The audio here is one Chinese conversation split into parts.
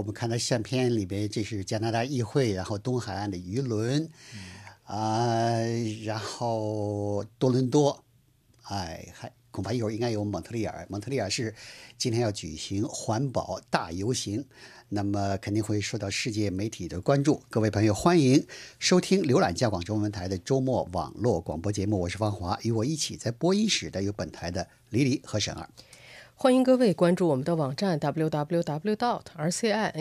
我们看到相片里边，这是加拿大议会，然后东海岸的渔轮，啊、然后多伦多，哎，还恐怕一会儿应该有蒙特利尔。蒙特利尔是今天要举行环保大游行，那么肯定会受到世界媒体的关注。各位朋友，欢迎收听浏览加广中文台的周末网络广播节目，我是方华，与我一起在播音室的有本台的李李和沈儿。欢迎各位关注我们的网站 www. dot rcinet.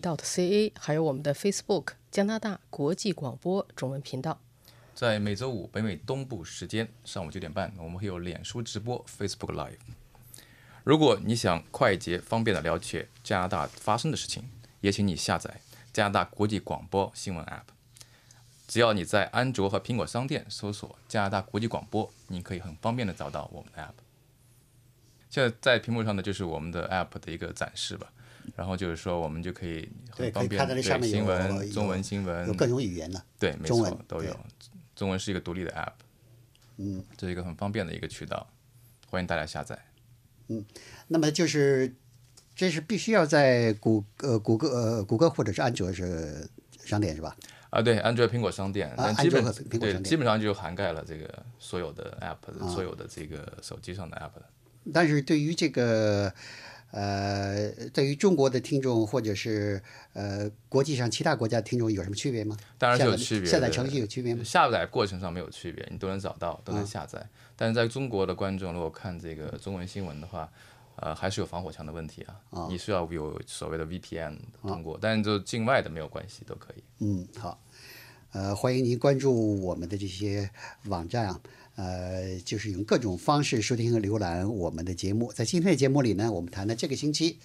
dot ca，还有我们的 Facebook 加拿大国际广播中文频道。在每周五北美东部时间上午九点半，我们会有脸书直播 Facebook Live。如果你想快捷方便的了解加拿大发生的事情，也请你下载加拿大国际广播新闻 App。只要你在安卓和苹果商店搜索加拿大国际广播，你可以很方便的找到我们的 App。现在在屏幕上的，就是我们的 App 的一个展示吧。然后就是说，我们就可以很方便对新闻、有中文新闻有各种语言的，对，没中文对错都有。中文是一个独立的 App，嗯，这是一个很方便的一个渠道，欢迎大家下载。嗯那么就是这是必须要在谷呃谷歌呃谷歌或者是安卓是商店是吧？啊，对，安卓、苹果商店，但基本安卓苹果对基本上就涵盖了这个所有的 App，、啊所有的这个手机上的 App 的。但是对于这个呃，对于中国的听众或者是呃国际上其他国家的听众有什么区别吗？当然是有区别。下载程序有区别吗？下载过程上没有区别，你都能找到，都能啊下载。但是在中国的观众如果看这个中文新闻的话，呃，还是有防火墙的问题啊。啊你需要有所谓的 VPN 通过，但是就境外的没有关系，都可以。嗯，好，呃，欢迎您关注我们的这些网站啊，呃，就是用各种方式收听和浏览我们的节目。在今天的节目里呢，我们谈了这个星期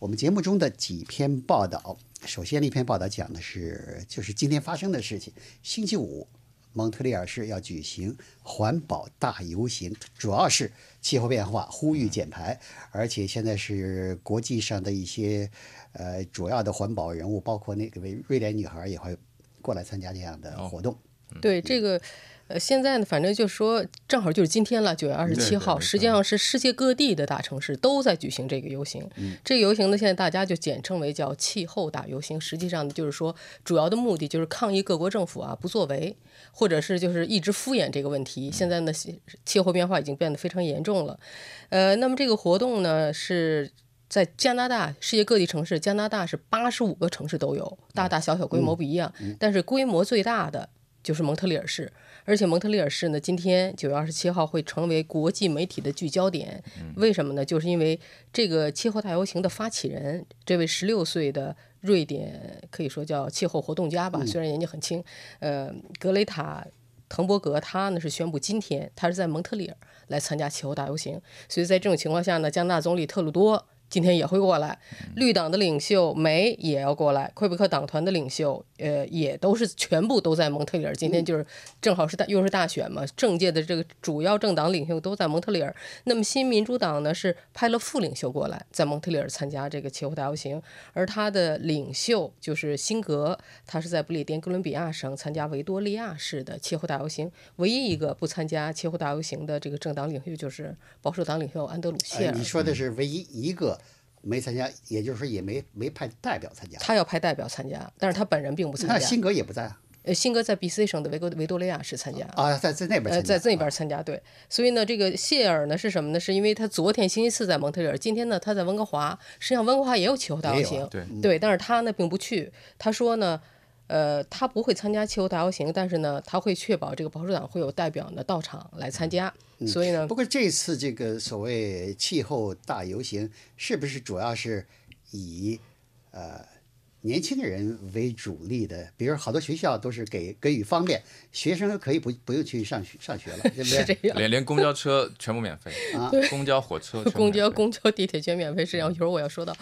我们节目中的几篇报道。首先的一篇报道讲的是，就是今天发生的事情。星期五，蒙特利尔市要举行环保大游行，主要是气候变化，呼吁减排，而且现在是国际上的一些呃主要的环保人物，包括那个位瑞典女孩也会过来参加这样的活动。对这个，呃，现在呢，反正就说正好就是今天了，九月二十七号，实际上是世界各地的大城市都在举行这个游行。这个游行呢，现在大家就简称为叫气候大游行。实际上呢，就是说主要的目的就是抗议各国政府啊不作为，或者是就是一直敷衍这个问题。现在呢，气气候变化已经变得非常严重了。呃，那么这个活动呢是。在加拿大，世界各地城市，加拿大是八十五个城市都有，大大小小规模不一样，但是规模最大的就是蒙特利尔市，而且蒙特利尔市呢，今天九月二十七号会成为国际媒体的聚焦点。为什么呢？就是因为这个气候大游行的发起人，这位十六岁的瑞典可以说叫气候活动家吧，虽然年纪很轻，呃，格雷塔。滕伯格他呢是宣布今天他是在蒙特利尔来参加气候大游行，所以在这种情况下呢，加拿大总理特鲁多今天也会过来，绿党的领袖梅也要过来，魁北克党团的领袖，呃，也都是全部都在蒙特利尔。今天就是正好是大又是大选嘛，政界的这个主要政党领袖都在蒙特利尔。那么新民主党呢是派了副领袖过来，在蒙特利尔参加这个气候大游行，而他的领袖就是辛格，他是在不列颠哥伦比亚省参加维多利亚市的气候大游行。唯一一个不参加气候大游行的这个政党领袖就是保守党领袖安德鲁谢呃，尔。你说的是唯一一个没参加，也就是说也没没派代表参加。他要派代表参加，但是他本人并不参加。那辛格也不在啊，呃，辛格在 B.C 省的维多维多利亚市参加。啊，在在那边呃，参加。在那边参加，对，所以呢，这个谢尔呢是什么呢？是因为他昨天星期四在蒙特利尔，今天呢他在温哥华，实际上温哥华也有气候大游行，啊对对，但是他呢并不去，他说呢，呃，他不会参加气候大游行，但是呢，他会确保这个保守党会有代表呢到场来参加，所以呢不，过这次这个所谓气候大游行，是不是主要是以呃年轻人为主力的？比如好多学校都是给给予方便，学生可以不不用去上学上学了，对不 是这对？样。连连公交车全部免费啊，公交、火车公交、公交、地铁全免费。实际上，一会儿我要说到，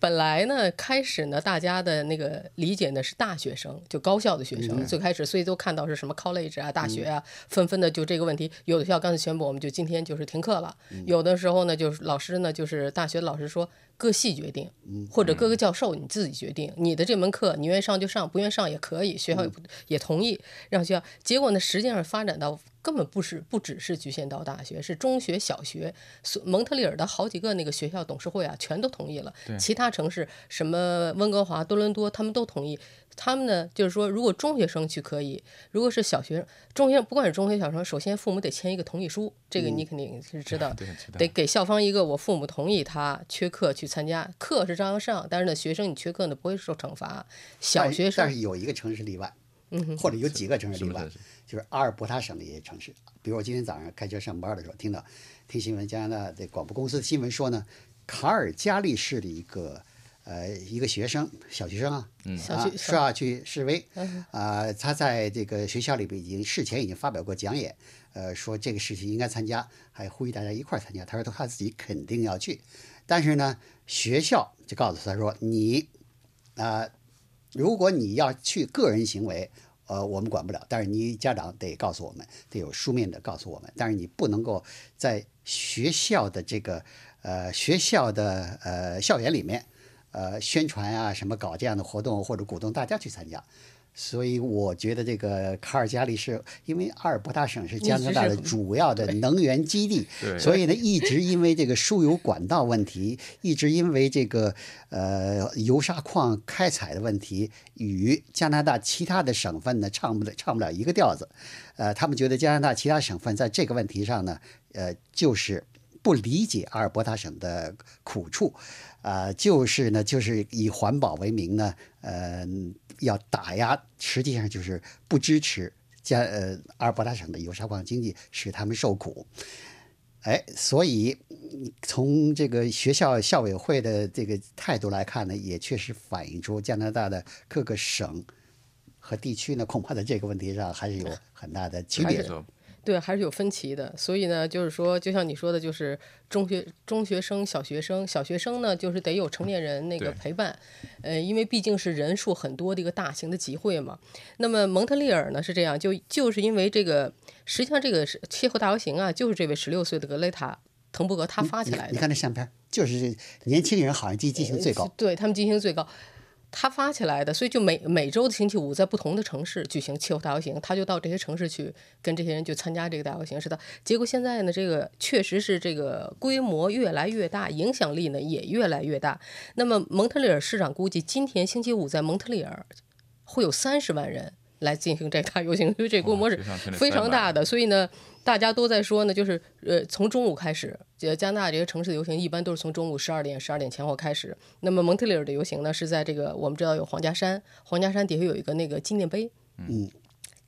本来呢，开始呢，大家的那个理解呢是大学生，就高校的学生。最开始，所以都看到是什么 college 啊、大学啊，纷纷的就这个问题。有的学校刚才宣布，我们就今天就是停课了。有的时候呢，就是老师呢，就是大学的老师说各系决定，或者各个教授你自己决定，你的这门课你愿意上就上，不愿意上也可以，学校也不也同意让学校。结果呢，实际上发展到根本不是不只是局限到大学，是中学、小学，蒙特利尔的好几个那个学校董事会啊，全都同意了。其他城市什么温哥华、多伦多，他们都同意。他们呢，就是说，如果中学生去可以，如果是小学、中学，不管是中学、小学生，首先父母得签一个同意书，这个你肯定是知道，对知道得给校方一个我父母同意他缺课去参加，课是照样上，但是呢，学生你缺课呢不会受惩罚。小学生但是有一个城市例外，嗯，或者有几个城市例外就是阿尔伯塔省的一些城市。比如我今天早上开车上班的时候，听到听新闻，加拿大的广播公司的新闻说呢，卡尔加利市的一个呃一个学生，小学生啊，啊小学说要去示威，啊、他在这个学校里边已经事前已经发表过讲演，呃，说这个事情应该参加，还呼吁大家一块儿参加。他说他自己肯定要去，但是呢，学校就告诉他说你啊、如果你要去个人行为，呃，我们管不了，但是你家长得告诉我们，得有书面的告诉我们，但是你不能够在学校的这个呃学校的呃校园里面呃宣传啊什么搞这样的活动或者鼓动大家去参加。所以我觉得这个卡尔加里是因为阿尔伯塔省是加拿大的主要的能源基地，对所以呢一直因为这个输油管道问题，一直因为这个呃油砂矿开采的问题，与加拿大其他的省份呢唱不了唱不了一个调子。呃，他们觉得加拿大其他省份在这个问题上呢，呃，就是不理解阿尔伯塔省的苦处，啊、就是呢，就是以环保为名呢，呃，要打压，实际上就是不支持加呃阿尔伯塔省的油砂矿经济，使他们受苦。哎，所以从这个学校校委会的这个态度来看呢，也确实反映出加拿大的各个省和地区呢，恐怕在这个问题上还是有很大的区别。对，还是有分歧的。所以呢，就是说，就像你说的，就是中学中学生、小学生，小学生呢，就是得有成年人那个陪伴，呃，因为毕竟是人数很多的一个大型的集会嘛。那么蒙特利尔呢是这样，就就是因为这个，实际上这个是气候大游行啊，就是这位十六岁的格雷塔滕伯格他发起来的你看。这相片，就是年轻人好像积极性最高。对他们进行最高。他发起来的，所以就每每周的星期五在不同的城市举行气候大游行，他就到这些城市去跟这些人就参加这个大游行，是的。结果现在呢，这个确实是这个规模越来越大，影响力呢也越来越大。那么蒙特利尔市长估计今天星期五在蒙特利尔会有三十万人来进行这个大游行，因为这规模是非常大的。所以呢，大家都在说呢，就是呃，从中午开始，呃，加拿大这些城市的游行一般都是从中午十二点、十二点前后开始。那么蒙特利尔的游行呢，是在这个我们知道有皇家山，皇家山底下有一个那个纪念碑，嗯，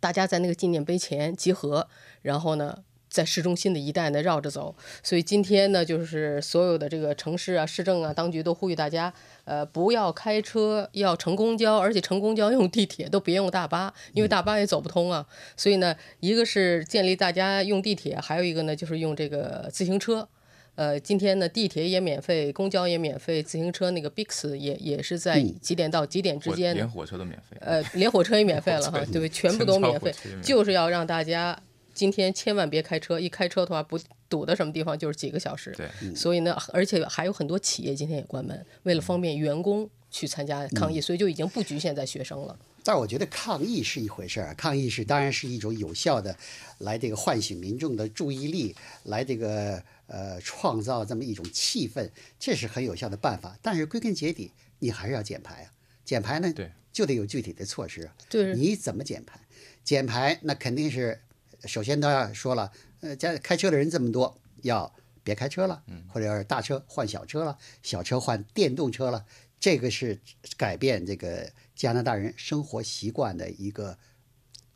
大家在那个纪念碑前集合，然后呢。在市中心的一带呢绕着走，所以今天呢，就是所有的这个城市啊、市政啊、当局都呼吁大家，呃，不要开车，要乘公交，而且乘公交用地铁，都别用大巴，因为大巴也走不通啊。所以呢，一个是建立大家用地铁，还有一个呢就是用这个自行车。呃，今天呢，地铁也免费，公交也免费，自行车那个 Bix 也也是在几点到几点之间呢连火车都免费。呃，连火车也免费了哈，对，全部都免，费就是要让大家今天千万别开车，一开车的话不堵到什么地方就是几个小时。对，所以呢，而且还有很多企业今天也关门，为了方便员工去参加抗议，所以就已经不局限在学生了。但是我觉得抗议是一回事儿，抗议是当然是一种有效的，来这个唤醒民众的注意力，来这个呃创造这么一种气氛，这是很有效的办法。但是归根结底，你还是要减排啊，减排呢对就得有具体的措施啊。对你怎么减排？减排那肯定是首先都要说了，呃，家开车的人这么多，要别开车了，或者是大车换小车了，小车换电动车了，这个是改变这个加拿大人生活习惯的一个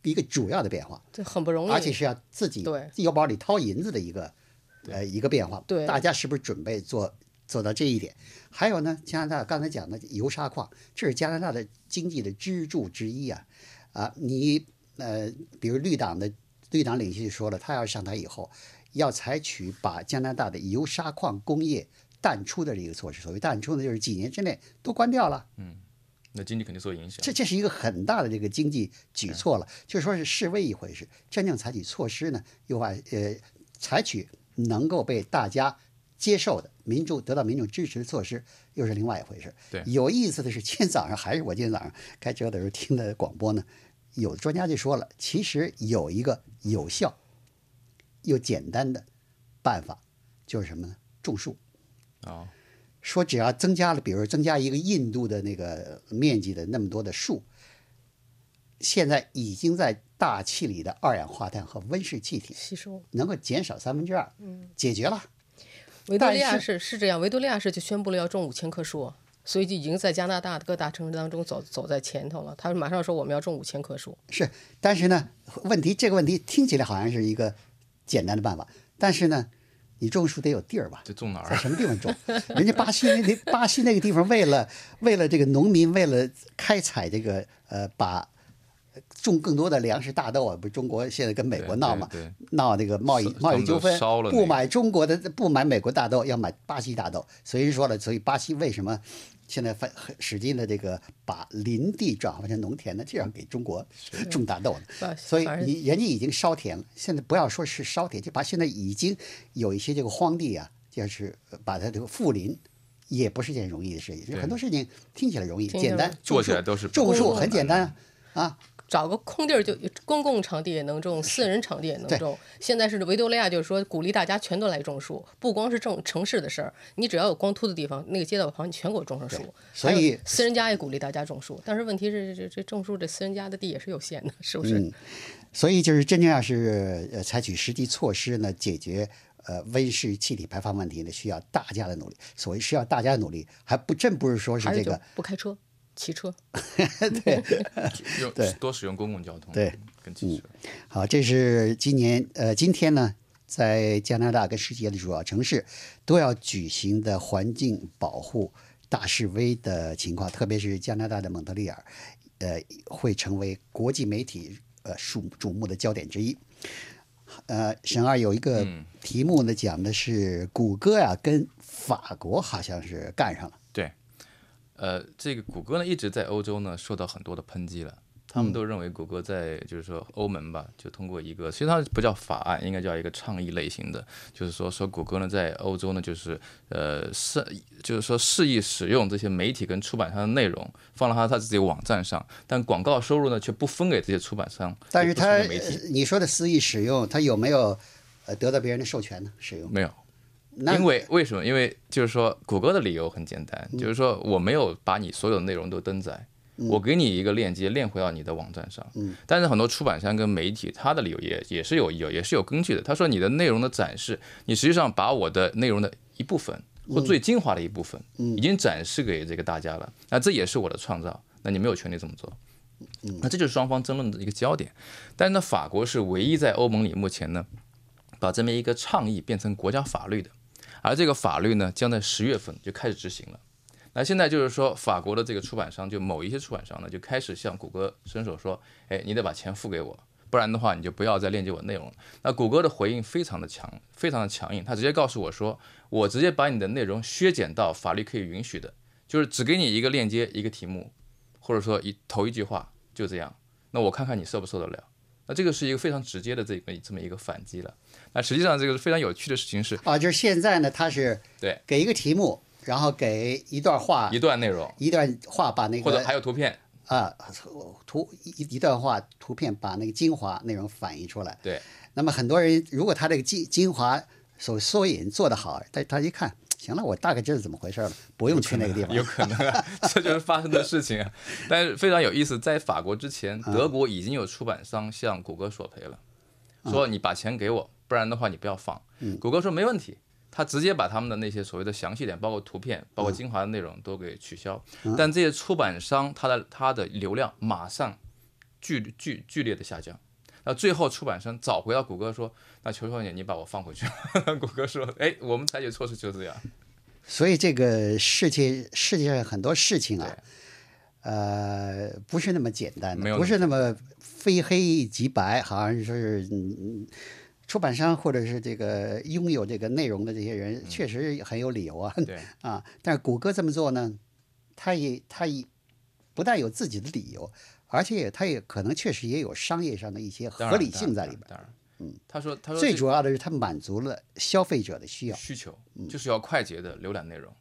一个主要的变化，这很不容易，而且是要自己对腰包里掏银子的一个呃一个变化。对大家是不是准备做做到这一点？还有呢，加拿大刚才讲的油砂矿，这是加拿大的经济的支柱之一啊啊！你呃，比如绿党的绿党领袖就说了，他要上台以后，要采取把加拿大的油砂矿工业淡出的这个措施。所谓淡出呢，就是几年之内都关掉了。嗯那经济肯定受影响。这这是一个很大的这个经济举措了，就说是示威一回事，真正采取措施呢，又把呃采取能够被大家接受的民众得到民众支持的措施，又是另外一回事。对有意思的是，今天早上还是我今天早上开车的时候听的广播呢，有的专家就说了，其实有一个有效又简单的办法，就是什么呢？种树。啊，说只要增加了，比如增加一个印度的那个面积的那么多的树，现在已经在大气里的二氧化碳和温室气体吸收。能够减少三分之二，解决了。维多利亚但市是这样，维多利亚市就宣布了要种五千棵树，所以就已经在加拿大的各大城市当中走走在前头了。他马上说我们要种五千棵树，是，但是呢，问题这个问题听起来好像是一个简单的办法，但是呢，你种树得有地儿吧？就种哪儿？在什么地方种？人家巴西那那巴西那个地方，为了为了这个农民，为了开采这个呃，把种更多的粮食大豆啊，不是中国现在跟美国闹嘛对对，闹这个贸易贸易纠纷烧了，那个不买中国的不买美国大豆，要买巴西大豆。所以人说了，所以巴西为什么现在发很使劲的这个把林地转换成农田呢？这样给中国种大豆呢。所以你人家已经烧田了，现在不要说是烧田，就把现在已经有一些这个荒地啊，就是呃把它这个复林，也不是件容易的事情。对很多事情听起来容易，简单，做起来都是种树很简单啊啊，找个空地儿就公共场地也能种，私人场地也能种。现在是维多利亚就是说鼓励大家全都来种树，不光是种城市的事儿，你只要有光秃的地方，那个街道旁你全给我种上树。所以私人家也鼓励大家种树，但是问题是这这这种树这私人家的地也是有限的，是不是？嗯所以就是真正要是呃采取实际措施呢，解决呃温室气体排放问题呢，需要大家的努力。所谓需要大家的努力，还不真不是说是这个不开车，骑车。用 对 多使用公共交通，对，跟骑车。好，这是今年呃今天呢，在加拿大跟世界的主要城市都要举行的环境保护大示威的情况，特别是加拿大的蒙特利尔，呃，会成为国际媒体呃瞩瞩目的焦点之一。呃，沈二有一个嗯题目呢，讲的是谷歌呀、跟法国好像是干上了。对，呃，这个谷歌呢一直在欧洲呢受到很多的抨击了。他们都认为谷歌在就是说欧盟吧，就通过一个，其实它不叫法案，应该叫一个倡议类型的，就是说说谷歌呢在欧洲呢就是呃是就是说肆意使用这些媒体跟出版商的内容放到他他自己网站上，但广告收入呢却不分给这些出版商，但是他你说的肆意使用，他有没有呃得到别人的授权呢？使用？没有。那因为为什么？因为就是说，谷歌的理由很简单，就是说我没有把你所有的内容都登载，我给你一个链接链回到你的网站上。但是很多出版商跟媒体，他的理由也也是有有也是有根据的。他说你的内容的展示，你实际上把我的内容的一部分或最精华的一部分，已经展示给这个大家了。那这也是我的创造，那你没有权利这么做。那这就是双方争论的一个焦点。但是呢，法国是唯一在欧盟里目前呢，把这么一个倡议变成国家法律的。而这个法律呢，将在十月份就开始执行了。那现在就是说，法国的这个出版商，就某一些出版商呢，就开始向谷歌伸手说：“哎，你得把钱付给我，不然的话，你就不要再链接我内容了。”那谷歌的回应非常的强，非常的强硬，他直接告诉我说：“我直接把你的内容削减到法律可以允许的，就是只给你一个链接、一个题目，或者说一头一句话，就这样。那我看看你受不受得了。”那这个是一个非常直接的这个这么一个反击了。那实际上这个是非常有趣的事情是，啊，就是现在呢，他是对给一个题目，然后给一段话，一段内容一段话把那个或者还有图片，啊图一一段话图片把那个精华内容反映出来。对，那么很多人如果他这个精精华所缩影做得好，他他一看，行了，我大概知道怎么回事了，不用去那个地方。有可能啊，这就是发生的事情啊。但是非常有意思，在法国之前，嗯德国已经有出版商向谷歌索赔了，嗯说你把钱给我，不然的话你不要放。谷歌说没问题，他直接把他们的那些所谓的详细点，包括图片、包括精华的内容都给取消。嗯但这些出版商他的他的流量马上剧剧剧烈的下降。那最后出版商找回到谷歌说：“那求求你，你把我放回去。”谷歌说：“哎，我们采取措施就是这样。所以这个世界世界上很多事情啊，呃，不是那么简单的，没有不是那么非黑即白，好像说是嗯，嗯出版商或者是这个拥有这个内容的这些人，确实很有理由啊。对 啊，但是谷歌这么做呢，他也他也不但有自己的理由，而且他也可能确实也有商业上的一些合理性在里边。当然，嗯，他说，他说最主要的是，它满足了消费者的需要。需求嗯就是要快捷的浏览内容。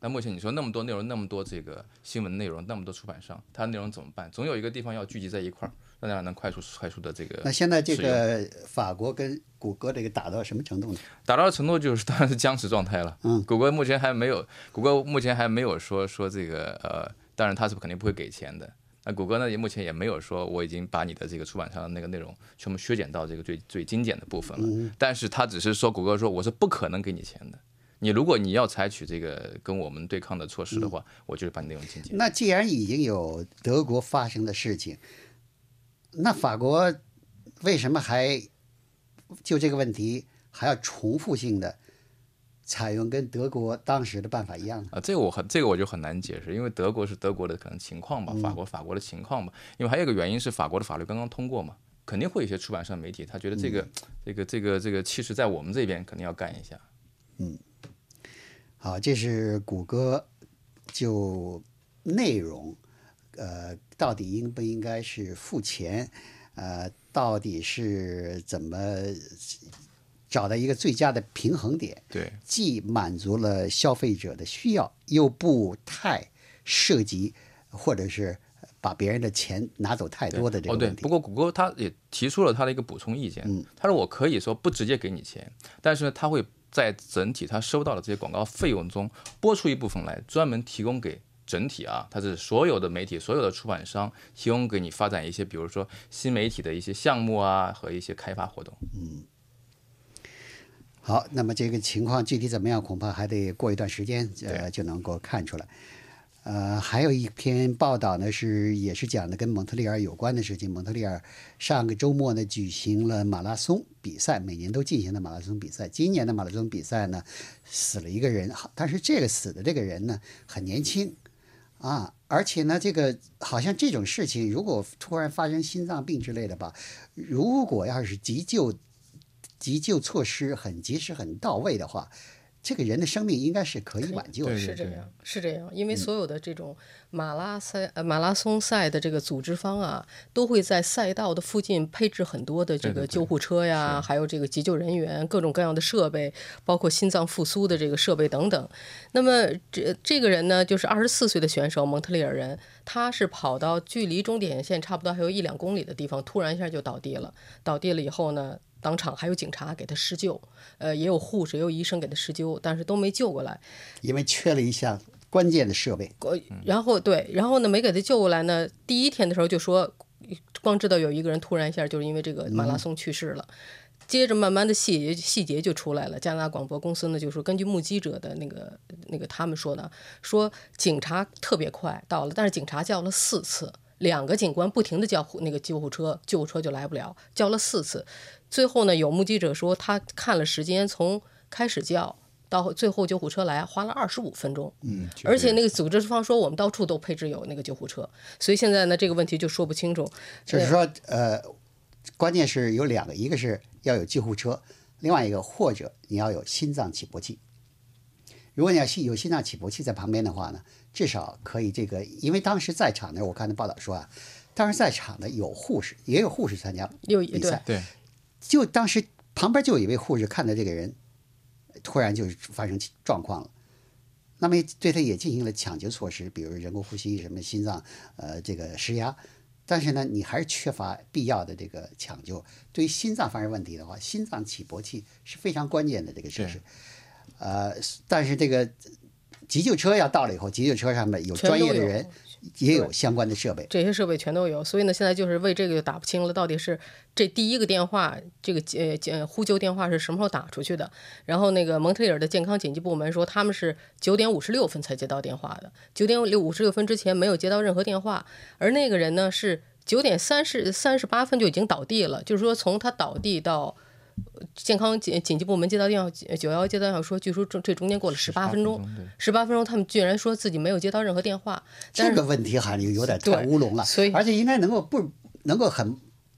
那目前你说那么多内容，那么多这个新闻内容，那么多出版商，它内容怎么办？总有一个地方要聚集在一块儿，让大家能快速快速的这个。那现在这个法国跟谷歌这个打到什么程度呢？打到的程度就是当然是僵持状态了。嗯，谷歌目前还没有，谷歌目前还没有说说这个呃，当然他是肯定不会给钱的。那谷歌呢，也目前也没有说我已经把你的这个出版商的那个内容全部削减到这个最最精简的部分了。但是他只是说，谷歌说我是不可能给你钱的。你如果你要采取这个跟我们对抗的措施的话，我就是把你内容精简。那既然已经有德国发生的事情，那法国为什么还就这个问题还要重复性的采用跟德国当时的办法一样呢？啊，这个我很这个我就很难解释，因为德国是德国的可能情况吧，法国法国的情况吧。因为还有一个原因是法国的法律刚刚通过嘛，肯定会有一些出版社媒体他觉得这个、这个这个这个气势在我们这边肯定要干一下。嗯好，这是谷歌就内容，呃，到底应不应该是付钱？呃，到底是怎么找到一个最佳的平衡点？对，既满足了消费者的需要，又不太涉及或者是把别人的钱拿走太多的这个哦对。不过谷歌他也提出了他的一个补充意见，他说我可以说不直接给你钱，但是呢，他会在整体他收到的这些广告费用中拨出一部分来，专门提供给整体啊，它是所有的媒体、所有的出版商提供给你发展一些，比如说新媒体的一些项目啊和一些开发活动。嗯好，那么这个情况具体怎么样，恐怕还得过一段时间，呃，就能够看出来。呃，还有一篇报道呢，是也是讲的跟蒙特利尔有关的事情。蒙特利尔上个周末呢举行了马拉松比赛，每年都进行的马拉松比赛。今年的马拉松比赛呢，死了一个人，好但是这个死的这个人呢很年轻啊，而且呢，这个好像这种事情，如果突然发生心脏病之类的吧，如果要是急救急救措施很及时、很到位的话，这个人的生命应该是可以挽救的。是这样，是这样，因为所有的这种马拉赛、呃马拉松赛的这个组织方啊，都会在赛道的附近配置很多的这个救护车呀，还有这个急救人员，各种各样的设备，包括心脏复苏的这个设备等等。那么这这个人呢，就是二十四岁的选手，蒙特利尔人，他是跑到距离终点线差不多还有一两公里的地方，突然一下就倒地了。倒地了以后呢，当场还有警察给他施救，呃，也有护士、也有医生给他施救，但是都没救过来。因为缺了一项关键的设备。呃，然后对，然后呢，没给他救过来呢。第一天的时候就说，光知道有一个人突然一下就是因为这个马拉松去世了。接着慢慢的细节细节就出来了。加拿大广播公司呢就说，根据目击者的那个那个他们说的，说警察特别快到了，但是警察叫了四次，两个警官不停的叫那个救护车，救护车就来不了，叫了四次。最后呢，有目击者说他看了时间，从开始叫到最后救护车来花了二十五分钟。嗯，而且那个组织方说，我们到处都配置有那个救护车，所以现在呢，这个问题就说不清楚。就是说，呃，关键是有两个，一个是要有救护车，另外一个或者你要有心脏起搏器。如果你要心有心脏起搏器在旁边的话呢，至少可以这个，因为当时在场的我看的报道说啊，当时在场的有护士，也有护士参加有比赛，对，就当时旁边就有一位护士看到这个人突然就发生状况了，那么对他也进行了抢救措施，比如人工呼吸、什么心脏呃这个施压，但是呢，你还是缺乏必要的这个抢救。对于心脏发生问题的话，心脏起搏器是非常关键的这个设施。呃，但是这个急救车要到了以后，急救车上面有专业的人，也有相关的设备。这些设备全都有，所以呢，现在就是为这个就打不清了，到底是这第一个电话，这个呃呃呼救电话是什么时候打出去的？然后那个蒙特利尔的健康紧急部门说，他们是九点五十六分才接到电话的，九点六五十六分之前没有接到任何电话，而那个人呢是九点三十三十八分就已经倒地了，就是说从他倒地到。健康紧紧急部门接到电话，九幺接到电话说，据说这这中间过了十八分钟，十八分钟，他们居然说自己没有接到任何电话，这个问题好像有点太乌龙了，所以而且应该能够不能够很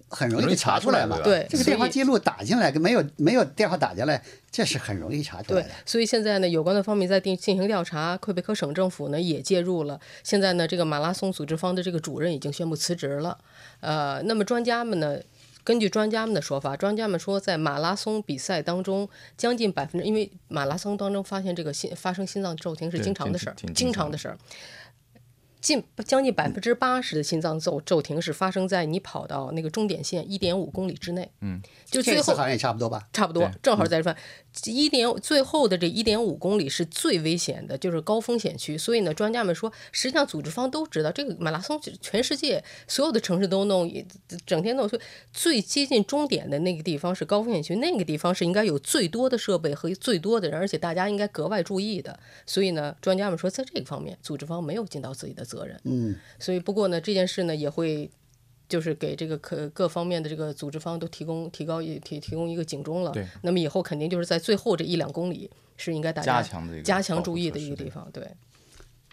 很容易地很容易查查出来嘛。对这个电话记录打进来跟没有没有电话打进来，这是很容易查出来对的。，所以现在呢，有关的方面在进进行调查，魁北克省政府呢也介入了。现在呢，这个马拉松组织方的这个主任已经宣布辞职了。呃，那么专家们呢？根据专家们的说法，专家们说，在马拉松比赛当中，将近百分之，因为马拉松当中发现这个心发生心脏骤停是经常的事儿经常的事儿。近将近百分之八十的心脏骤骤停是发生在你跑到那个终点线一点五公里之内。嗯，就最后好像也差不多吧？差不多，正好在这范一点最后的这一点五公里是最危险的，就是高风险区。所以呢，专家们说，实际上组织方都知道，这个马拉松全世界所有的城市都弄，也整天弄，所以最接近终点的那个地方是高风险区，那个地方是应该有最多的设备和最多的人，而且大家应该格外注意的。所以呢，专家们说，在这个方面，组织方没有尽到自己的责任。嗯，所以不过呢，这件事呢也会。就是给这个各各方面的这个组织方都提供提高一提提供一个警钟了。对。那么以后肯定就是在最后这一两公里是应该大家加强的一个加强注意的一个地方。对。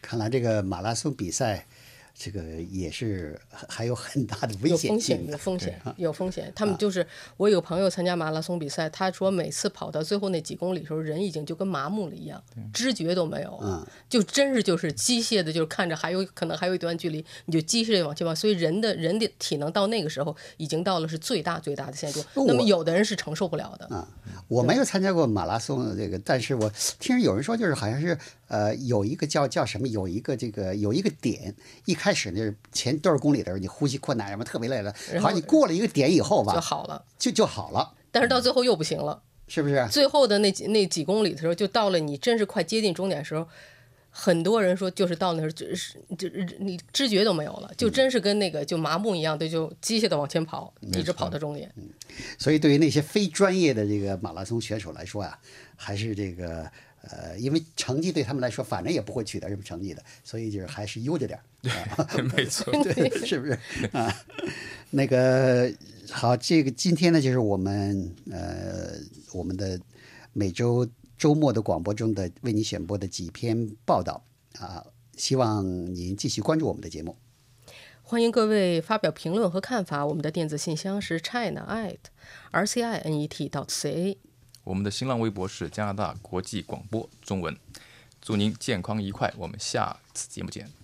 看来这个马拉松比赛，这个也是还有很大的危险有风险，有风险，有风险。他们就是我有朋友参加马拉松比赛，他说每次跑到最后那几公里的时候，人已经就跟麻木了一样，知觉都没有，嗯就真是就是机械的，就是看着还有可能还有一段距离，你就机械地往前跑。所以人的人的体能到那个时候已经到了是最大最大的限度。那么有的人是承受不了的。啊，我没有参加过马拉松的这个，但是我听有人说，就是好像是呃有一个叫叫什么，有一个这个有一个点，一开始那是前多少公里的时候，你呼吸困难什么特别累了，好像你过了一个点以后吧就，好了，就就好了，但是到最后又不行了。是不是？最后的那几那几公里的时候，就到了你真是快接近终点的时候，很多人说就是到那时候就是就是你知觉都没有了，就真是跟那个就麻木一样的，就机械的往前跑，一直跑到终点。所以对于那些非专业的这个马拉松选手来说啊，还是这个呃，因为成绩对他们来说，反正也不会取得什么成绩的，所以就是还是悠着点儿。啊没错，对，是不是啊？那个好，这个今天呢，就是我们呃我们的每周周末的广播中的为你选播的几篇报道啊，希望您继续关注我们的节目。欢迎各位发表评论和看法，我们的电子信箱是 china at r c i n e t dot c a。我们的新浪微博是加拿大国际广播中文。祝您健康愉快，我们下次节目见。